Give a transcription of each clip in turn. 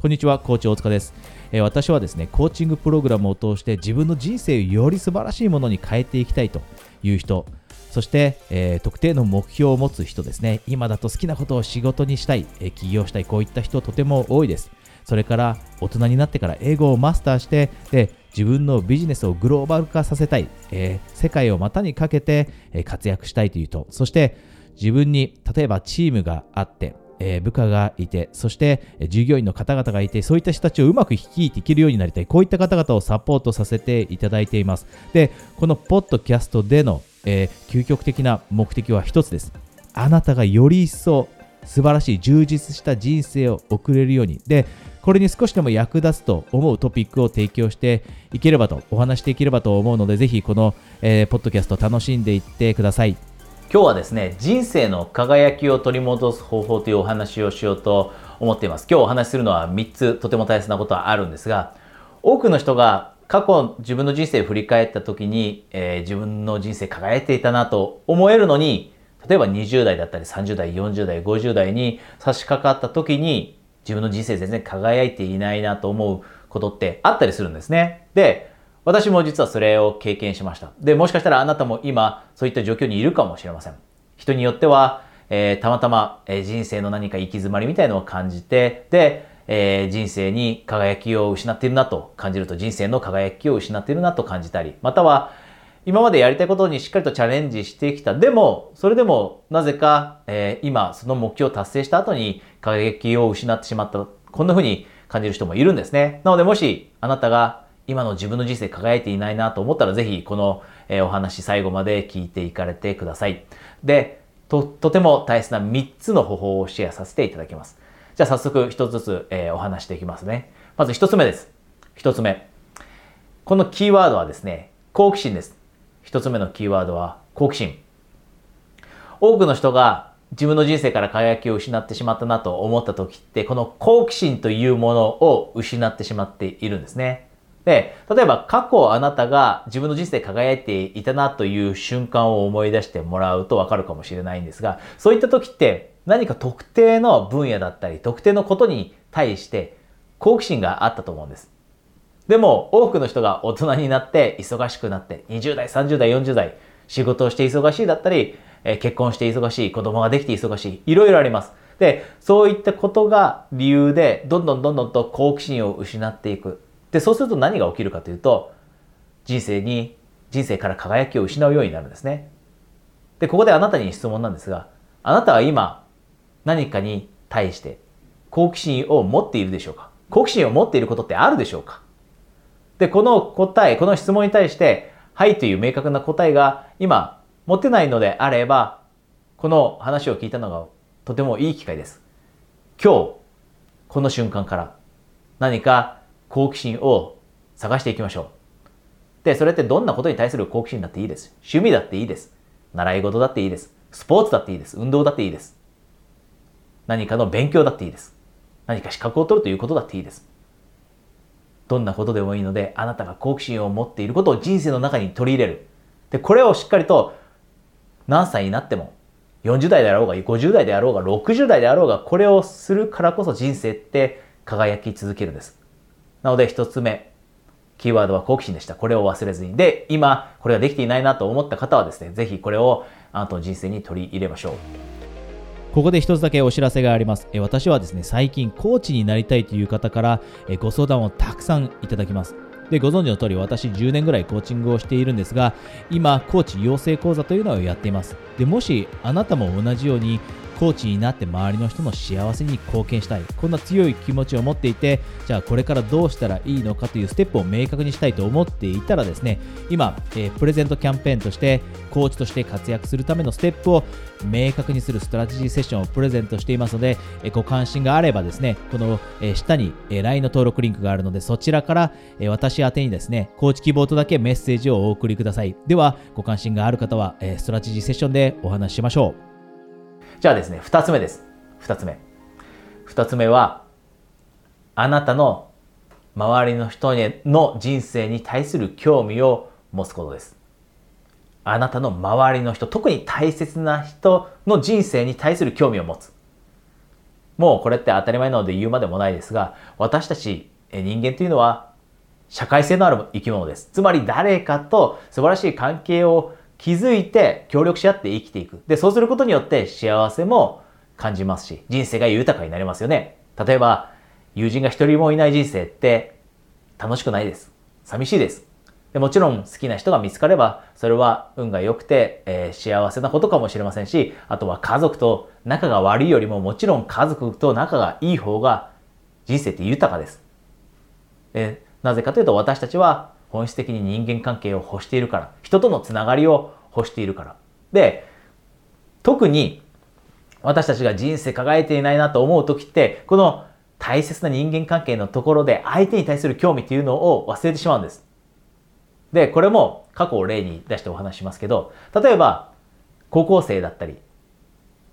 こんにちは、コーチ大塚です。え、私はですね、コーチングプログラムを通して自分の人生をより素晴らしいものに変えていきたいという人、そして、えー、特定の目標を持つ人ですね、今だと好きなことを仕事にしたい、え、起業したい、こういった人とても多いです。それから大人になってから英語をマスターして、で自分のビジネスをグローバル化させたい、えー、世界を股にかけて、え活躍したいという人、そして自分に例えばチームがあって、えー、部下がいて、そして従業員の方々がいて、そういった人たちをうまく率いていけるようになりたい。こういった方々をサポートさせていただいています。で、このポッドキャストでの、えー、究極的な目的は一つです。あなたがより一層素晴らしい充実した人生を送れるように。で、これに少しでも役立つと思うトピックを提供していければと、お話していければと思うので、ぜひこの、えー、ポッドキャスト楽しんでいってください。今日はですね、人生の輝きを取り戻す方法というお話をしようと思っています。今日お話しするのは3つとても大切なことはあるんですが、多くの人が過去自分の人生を振り返った時に、えー、自分の人生輝いていたなと思えるのに、例えば20代だったり30代、40代、50代に差し掛かった時に自分の人生全然輝いていないなと思うことってあったりするんですね。で、私も実はそれを経験しました。で、もしかしたらあなたも今、そういった状況にいるかもしれません。人によっては、えー、たまたま、えー、人生の何か行き詰まりみたいのを感じて、で、えー、人生に輝きを失っているなと感じると、人生の輝きを失っているなと感じたり、または、今までやりたいことにしっかりとチャレンジしてきた。でも、それでも、なぜか、えー、今、その目標を達成した後に輝きを失ってしまった。こんな風に感じる人もいるんですね。なので、もし、あなたが今の自分の人生輝いていないなと思ったらぜひこの、えお話最後まで聞いていかれてください。で、と、とても大切な3つの方法をシェアさせていただきます。じゃあ早速1つずつ、えお話していきますね。まず1つ目です。1つ目。このキーワードはですね、好奇心です。1つ目のキーワードは好奇心。多くの人が自分の人生から輝きを失ってしまったなと思った時って、この好奇心というものを失ってしまっているんですね。で、例えば過去あなたが自分の人生輝いていたなという瞬間を思い出してもらうとわかるかもしれないんですが、そういった時って何か特定の分野だったり、特定のことに対して好奇心があったと思うんです。でも多くの人が大人になって忙しくなって20代、30代、40代仕事をして忙しいだったり、結婚して忙しい、子供ができて忙しい、いろいろあります。で、そういったことが理由でどんどんどんどんと好奇心を失っていく。で、そうすると何が起きるかというと、人生に、人生から輝きを失うようになるんですね。で、ここであなたに質問なんですが、あなたは今、何かに対して好奇心を持っているでしょうか？好奇心を持っていることってあるでしょうか？で、この答え、この質問に対して、はいという明確な答えが今持てないのであれば、この話を聞いたのがとてもいい機会です。今日、この瞬間から何か好奇心を探していきましょう。で、それってどんなことに対する好奇心だっていいです。趣味だっていいです。習い事だっていいです。スポーツだっていいです。運動だっていいです。何かの勉強だっていいです。何か資格を取るということだっていいです。どんなことでもいいので、あなたが好奇心を持っていることを人生の中に取り入れる。で、これをしっかりと何歳になっても、40代であろうが、50代であろうが、60代であろうが、これをするからこそ人生って輝き続けるんです。なので一つ目、キーワードは好奇心でした。これを忘れずに。で、今、これができていないなと思った方はですね、ぜひこれをあなたの人生に取り入れましょう。ここで一つだけお知らせがあります。私はですね、最近コーチになりたいという方からご相談をたくさんいただきます。で、ご存知の通り私10年ぐらいコーチングをしているんですが、今、コーチ養成講座というのをやっています。で、もしあなたも同じようにコーチになって周りの人の幸せに貢献したい。こんな強い気持ちを持っていてじゃあこれからどうしたらいいのかというステップを明確にしたいと思っていたらですね今、えー、プレゼントキャンペーンとしてコーチとして活躍するためのステップを明確にするストラテジーセッションをプレゼントしていますので、えー、ご関心があればですねこの、えー、下に、え LINE の登録リンクがあるのでそちらから、え私宛にですねコーチ希望とだけメッセージをお送りください。ではご関心がある方は、えストラテジーセッションでお話ししましょう。じゃあですね、二つ目です。二つ目。二つ目は、あなたの周りの人の人生に対する興味を持つことです。あなたの周りの人、特に大切な人の人生に対する興味を持つ。もうこれって当たり前なので言うまでもないですが、私たち人間というのは社会性のある生き物です。つまり誰かと素晴らしい関係を築いて協力し合って生きていく。で、そうすることによって幸せも感じますし、人生が豊かになりますよね。例えば、友人が一人もいない人生って楽しくないです。寂しいです。でもちろん好きな人が見つかれば、それは運が良くて、えー、幸せなことかもしれませんし、あとは家族と仲が悪いよりももちろん家族と仲がいい方が人生って豊かです。でなぜかというと私たちは本質的に人間関係を欲しているから、人とのつながりを欲しているから。で、特に私たちが人生輝いていないなと思う時って、この大切な人間関係のところで相手に対する興味っていうのを忘れてしまうんです。で、これも過去を例に出してお話しますけど、例えば高校生だったり、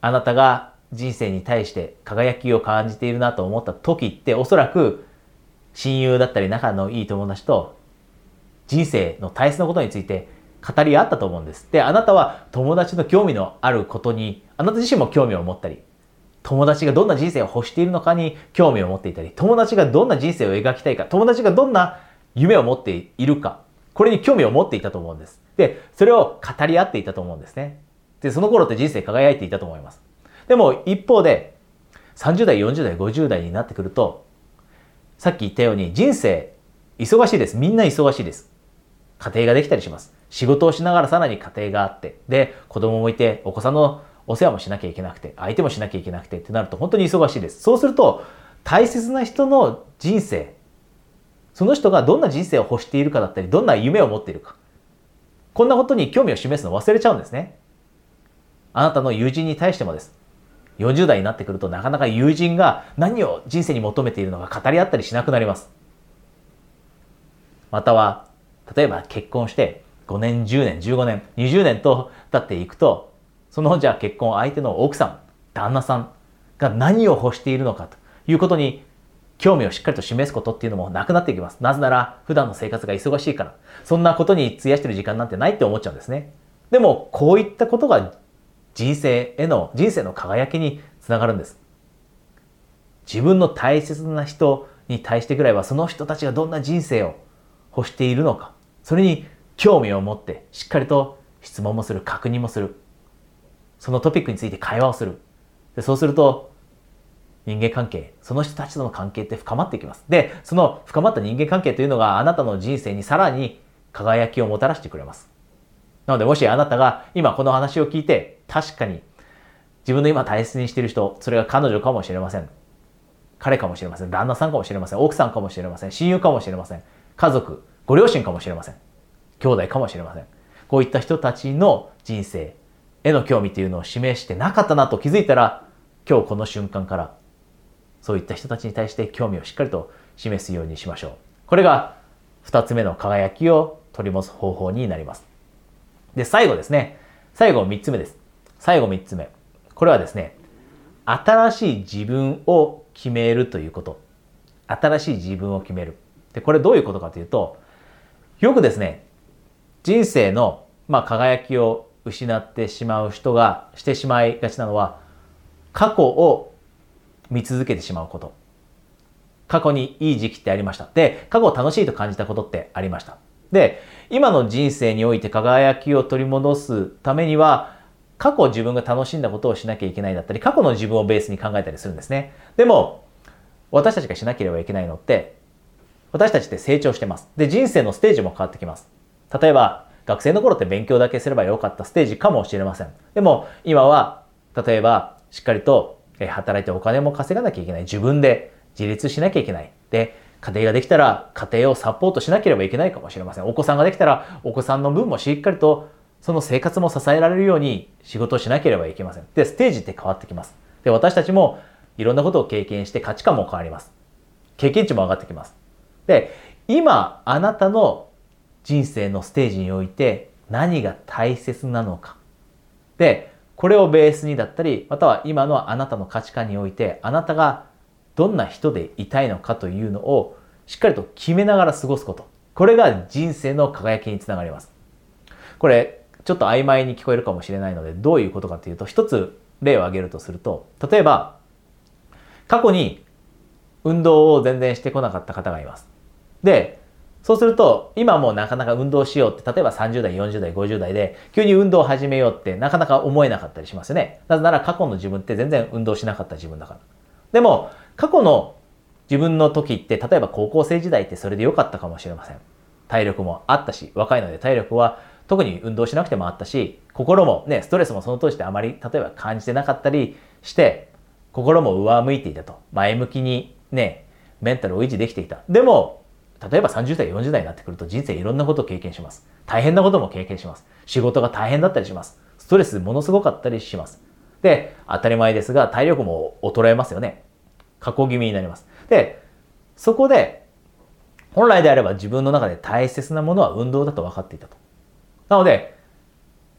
あなたが人生に対して輝きを感じているなと思った時っておそらく親友だったり仲のいい友達と人生の大切なことについて語り合ったと思うんです。で、あなたは友達の興味のあることに、あなた自身も興味を持ったり、友達がどんな人生を欲しているのかに興味を持っていたり、友達がどんな人生を描きたいか、友達がどんな夢を持っているか、これに興味を持っていたと思うんです。で、それを語り合っていたと思うんですね。で、その頃って人生輝いていたと思います。でも一方で、30代、40代、50代になってくると、さっき言ったように人生忙しいです。みんな忙しいです。家庭ができたりします。仕事をしながらさらに家庭があって、で、子供もいて、お子さんのお世話もしなきゃいけなくて、相手もしなきゃいけなくてってなると本当に忙しいです。そうすると、大切な人の人生、その人がどんな人生を欲しているかだったり、どんな夢を持っているか。こんなことに興味を示すのを忘れちゃうんですね。あなたの友人に対してもです。40代になってくるとなかなか友人が何を人生に求めているのか語り合ったりしなくなります。または、例えば結婚して5年、10年、15年、20年と経っていくと、そのじゃあ結婚相手の奥さん、旦那さんが何を欲しているのかということに興味をしっかりと示すことっていうのもなくなっていきます。なぜなら普段の生活が忙しいから、そんなことに費やしてる時間なんてないって思っちゃうんですね。でもこういったことが人生への、人生の輝きにつながるんです。自分の大切な人に対してぐらいはその人たちがどんな人生を欲しているのか、それに興味を持ってしっかりと質問もする、確認もする。そのトピックについて会話をする。でそうすると人間関係、その人たちとの関係って深まっていきます。で、その深まった人間関係というのがあなたの人生にさらに輝きをもたらしてくれます。なのでもしあなたが今この話を聞いて確かに自分の今大切にしている人、それが彼女かもしれません。彼かもしれません。旦那さんかもしれません。奥さんかもしれません。親友かもしれません。家族、ご両親かもしれません。兄弟かもしれません。こういった人たちの人生への興味というのを示してなかったなと気づいたら、今日この瞬間からそういった人たちに対して興味をしっかりと示すようにしましょう。これが二つ目の輝きを取り戻す方法になります。で、最後ですね。最後3つ目です。最後3つ目。これはですね、新しい自分を決めるということ。新しい自分を決める。で、これどういうことかというと、よくですね、人生の、まあ、輝きを失ってしまう人がしてしまいがちなのは、過去を見続けてしまうこと。過去にいい時期ってありました。で、過去を楽しいと感じたことってありました。で、今の人生において輝きを取り戻すためには、過去自分が楽しんだことをしなきゃいけないだったり、過去の自分をベースに考えたりするんですね。でも、私たちがしなければいけないのって、私たちって成長してます。で、人生のステージも変わってきます。例えば、学生の頃って勉強だけすればよかったステージかもしれません。でも、今は、例えば、しっかりと働いてお金も稼がなきゃいけない。自分で自立しなきゃいけない。で、家庭ができたら家庭をサポートしなければいけないかもしれません。お子さんができたらお子さんの分もしっかりとその生活も支えられるように仕事をしなければいけません。で、ステージって変わってきます。で、私たちもいろんなことを経験して価値観も変わります。経験値も上がってきます。で、今あなたの人生のステージにおいて何が大切なのか。で、これをベースにだったり、または今のあなたの価値観においてあなたがどんな人でいたいのかというのをしっかりと決めながら過ごすこと。これが人生の輝きにつながります。これ、ちょっと曖昧に聞こえるかもしれないので、どういうことかというと、一つ例を挙げるとすると、例えば、過去に運動を全然してこなかった方がいます。で、そうすると、今もなかなか運動しようって、例えば30代、40代、50代で、急に運動を始めようってなかなか思えなかったりしますよね。なぜなら過去の自分って全然運動しなかった自分だから。でも、過去の自分の時って、例えば高校生時代ってそれで良かったかもしれません。体力もあったし、若いので体力は特に運動しなくてもあったし、心もね、ストレスもその当時ってあまり、例えば感じてなかったりして、心も上向いていたと。前向きにね、メンタルを維持できていた。でも、例えば30代、40代になってくると人生いろんなことを経験します。大変なことも経験します。仕事が大変だったりします。ストレスものすごかったりします。で、当たり前ですが、体力も衰えますよね。加工気味になります。で、そこで、本来であれば自分の中で大切なものは運動だと分かっていたと。なので、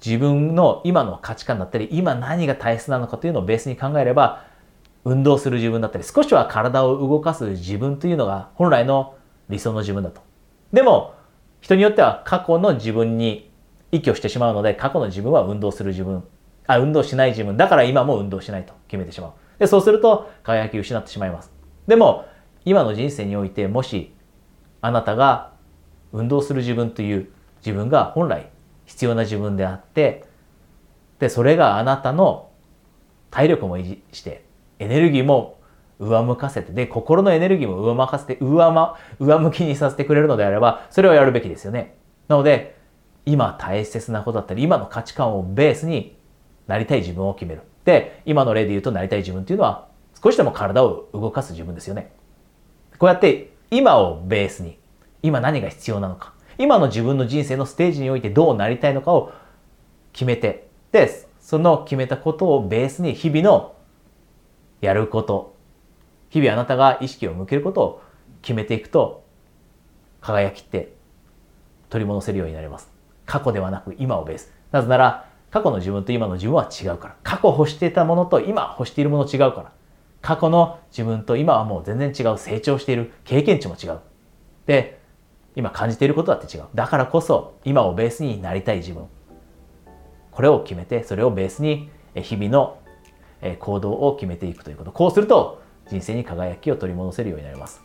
自分の今の価値観だったり、今何が大切なのかというのをベースに考えれば、運動する自分だったり、少しは体を動かす自分というのが本来の理想の自分だと。でも、人によっては過去の自分に依拠してしまうので、過去の自分は運動する自分、あ、運動しない自分、だから今も運動しないと決めてしまう。で、そうすると輝き失ってしまいます。でも、今の人生において、もし、あなたが運動する自分という自分が本来必要な自分であって、で、それがあなたの体力も維持して、エネルギーも上向かせて、で、心のエネルギーも上向かせて、上ま、上向きにさせてくれるのであれば、それをやるべきですよね。なので、今大切なことだったり、今の価値観をベースになりたい自分を決める。で、今の例で言うとなりたい自分っていうのは、少しでも体を動かす自分ですよね。こうやって今をベースに、今何が必要なのか、今の自分の人生のステージにおいてどうなりたいのかを決めて、で、その決めたことをベースに日々のやること、日々あなたが意識を向けることを決めていくと、輝きって取り戻せるようになります。過去ではなく今をベース。なぜなら、過去の自分と今の自分は違うから。過去欲していたものと今欲しているもの違うから。過去の自分と今はもう全然違う。成長している。経験値も違う。で、今感じていることだって違う。だからこそ、今をベースになりたい自分。これを決めて、それをベースに日々の行動を決めていくということ。こうすると、人生に輝きを取り戻せるようになります。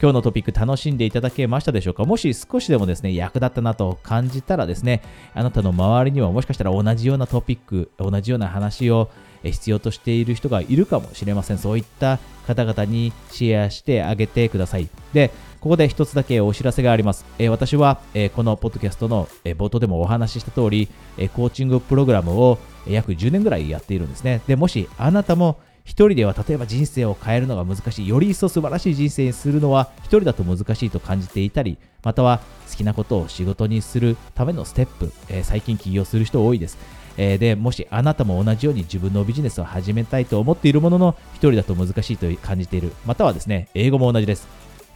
今日のトピック楽しんでいただけましたでしょうか？もし少しでもですね、役立ったなと感じたらですね、あなたの周りにはもしかしたら同じようなトピック、同じような話を必要としている人がいるかもしれません。そういった方々にシェアしてあげてください。で、ここで一つだけお知らせがあります。え私は、えこのポッドキャストの、え冒頭でもお話しした通り、えコーチングプログラムを約10年ぐらいやっているんですね。で、もしあなたも一人では例えば人生を変えるのが難しい、より一層素晴らしい人生にするのは一人だと難しいと感じていたり、または好きなことを仕事にするためのステップ、えー、最近起業する人多いです。えー、で、もしあなたも同じように自分のビジネスを始めたいと思っているものの、一人だと難しいと感じている。またはですね、英語も同じです。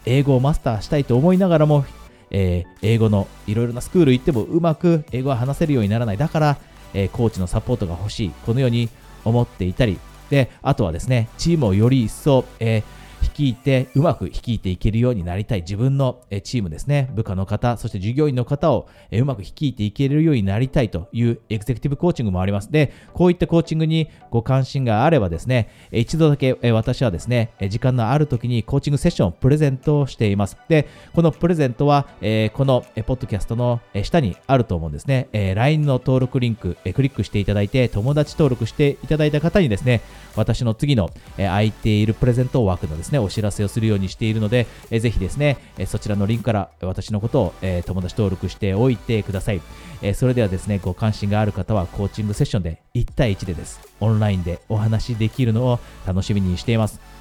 英語をマスターしたいと思いながらも、えー、英語のいろいろなスクール行ってもうまく英語が話せるようにならない。だから、えー、コーチのサポートが欲しい。このように思っていたり、で、あとはですね、チームをより一層、えー、率いて、うまく率いていけるようになりたい自分のチームですね、部下の方、そして従業員の方をうまく率いていけるようになりたいというエグゼクティブコーチングもあります。で、こういったコーチングにご関心があればですね、一度だけ私はですね、時間のある時にコーチングセッションをプレゼントをしています。で、このプレゼントは、このポッドキャストの下にあると思うんですね。LINE の登録リンク、クリックしていただいて、友達登録していただいた方にですね、私の次のえ空いているプレゼント枠のですね、お知らせをするようにしているので、えぜひですね、えそちらのリンクから私のことを、え友達登録しておいてください。えそれではですね、ご関心がある方はコーチングセッションで1対1でです。オンラインでお話しできるのを楽しみにしています。